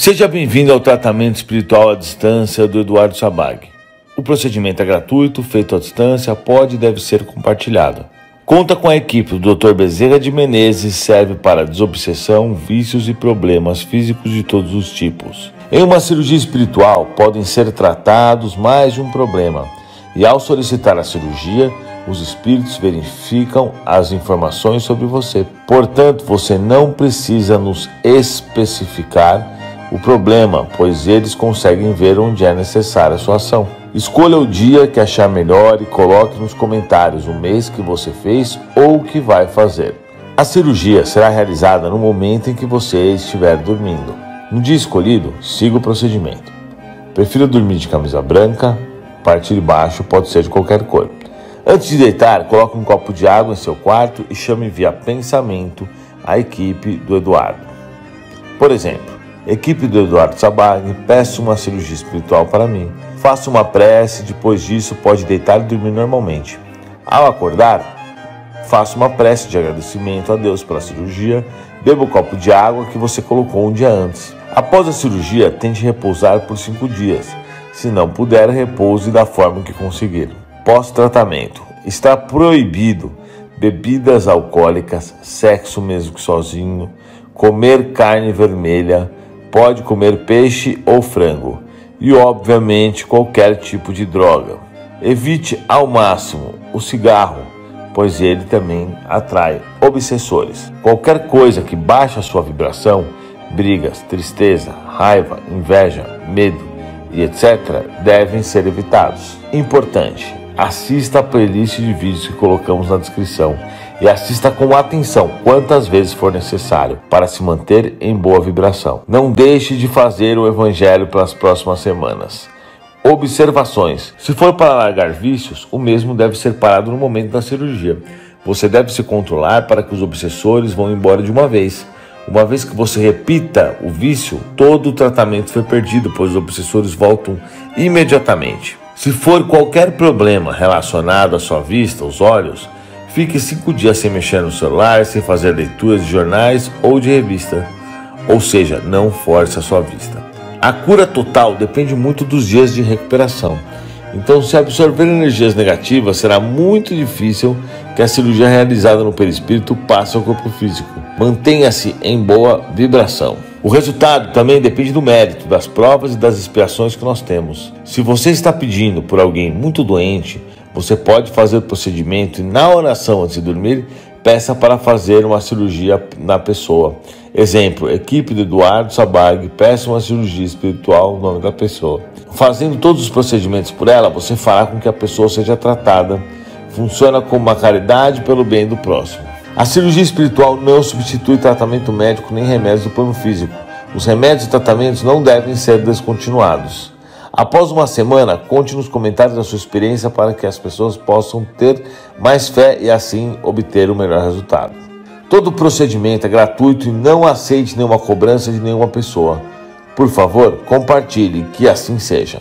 Seja bem-vindo ao tratamento espiritual à distância do Eduardo Sabag. O procedimento é gratuito, feito à distância, pode e deve ser compartilhado. Conta com a equipe do Dr. Bezerra de Menezes, serve para desobsessão, vícios e problemas físicos de todos os tipos. Em uma cirurgia espiritual, podem ser tratados mais de um problema, e ao solicitar a cirurgia, os espíritos verificam as informações sobre você. Portanto, você não precisa nos especificar o problema, pois eles conseguem ver onde é necessária a sua ação. Escolha o dia que achar melhor e coloque nos comentários o mês que você fez ou o que vai fazer. A cirurgia será realizada no momento em que você estiver dormindo. No dia escolhido, siga o procedimento. Prefira dormir de camisa branca, parte de baixo pode ser de qualquer cor. Antes de deitar, coloque um copo de água em seu quarto e chame via pensamento a equipe do Eduardo. Por exemplo, Equipe do Eduardo Sabag, peço uma cirurgia espiritual para mim. Faça uma prece, depois disso pode deitar e dormir normalmente. Ao acordar, faça uma prece de agradecimento a Deus pela cirurgia, beba o um copo de água que você colocou um dia antes. Após a cirurgia, tente repousar por cinco dias. Se não puder, repouse da forma que conseguir. Pós-tratamento: está proibido bebidas alcoólicas, sexo mesmo que sozinho, comer carne vermelha pode comer peixe ou frango e, obviamente, qualquer tipo de droga. Evite ao máximo o cigarro, pois ele também atrai obsessores. Qualquer coisa que baixe a sua vibração, brigas, tristeza, raiva, inveja, medo e etc., devem ser evitados. Importante: assista a playlist de vídeos que colocamos na descrição e assista com atenção quantas vezes for necessário para se manter em boa vibração. Não deixe de fazer o evangelho pelas próximas semanas. Observações: se for para largar vícios, o mesmo deve ser parado no momento da cirurgia. Você deve se controlar para que os obsessores vão embora de uma vez. Uma vez que você repita o vício, todo o tratamento foi perdido, pois os obsessores voltam imediatamente. Se for qualquer problema relacionado à sua vista, os olhos, Fique cinco dias sem mexer no celular, sem fazer leituras de jornais ou de revista. Ou seja, não force a sua vista. A cura total depende muito dos dias de recuperação. Então, se absorver energias negativas, será muito difícil que a cirurgia realizada no perispírito passe ao corpo físico. Mantenha-se em boa vibração. O resultado também depende do mérito, das provas e das expiações que nós temos. Se você está pedindo por alguém muito doente, você pode fazer o procedimento e na oração antes de dormir, peça para fazer uma cirurgia na pessoa. Exemplo, equipe do Eduardo Sabag, peça uma cirurgia espiritual no nome da pessoa. Fazendo todos os procedimentos por ela, você fará com que a pessoa seja tratada. Funciona como uma caridade pelo bem do próximo. A cirurgia espiritual não substitui tratamento médico nem remédios do plano físico. Os remédios e tratamentos não devem ser descontinuados. Após uma semana, conte nos comentários a sua experiência para que as pessoas possam ter mais fé e assim obter o melhor resultado. Todo procedimento é gratuito e não aceite nenhuma cobrança de nenhuma pessoa. Por favor, compartilhe, que assim seja.